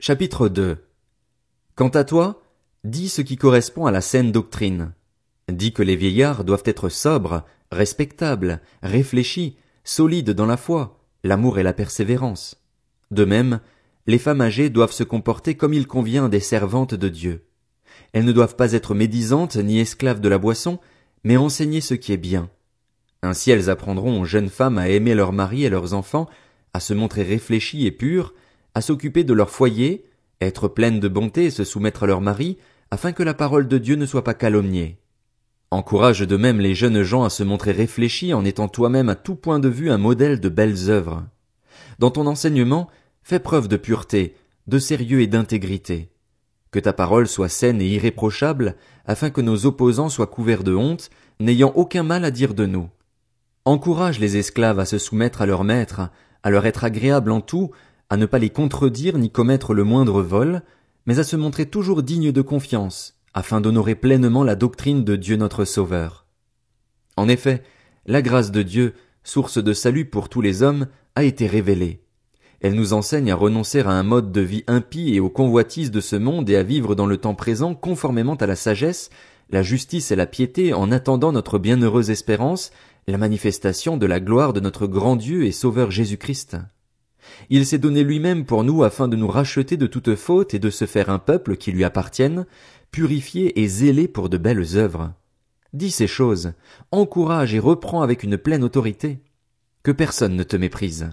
Chapitre 2 Quant à toi, dis ce qui correspond à la saine doctrine. Dis que les vieillards doivent être sobres, respectables, réfléchis, solides dans la foi, l'amour et la persévérance. De même, les femmes âgées doivent se comporter comme il convient des servantes de Dieu. Elles ne doivent pas être médisantes ni esclaves de la boisson, mais enseigner ce qui est bien. Ainsi elles apprendront aux jeunes femmes à aimer leurs maris et leurs enfants, à se montrer réfléchies et pures, à s'occuper de leur foyer, être pleines de bonté et se soumettre à leur mari, afin que la parole de Dieu ne soit pas calomniée. Encourage de même les jeunes gens à se montrer réfléchis en étant toi-même à tout point de vue un modèle de belles œuvres. Dans ton enseignement, fais preuve de pureté, de sérieux et d'intégrité. Que ta parole soit saine et irréprochable, afin que nos opposants soient couverts de honte, n'ayant aucun mal à dire de nous. Encourage les esclaves à se soumettre à leur maître, à leur être agréable en tout, à ne pas les contredire ni commettre le moindre vol, mais à se montrer toujours dignes de confiance, afin d'honorer pleinement la doctrine de Dieu notre Sauveur. En effet, la grâce de Dieu, source de salut pour tous les hommes, a été révélée. Elle nous enseigne à renoncer à un mode de vie impie et aux convoitises de ce monde et à vivre dans le temps présent conformément à la sagesse, la justice et la piété en attendant notre bienheureuse espérance, la manifestation de la gloire de notre grand Dieu et Sauveur Jésus-Christ. Il s'est donné lui-même pour nous afin de nous racheter de toute faute et de se faire un peuple qui lui appartienne, purifié et zélé pour de belles œuvres. Dis ces choses, encourage et reprends avec une pleine autorité. Que personne ne te méprise.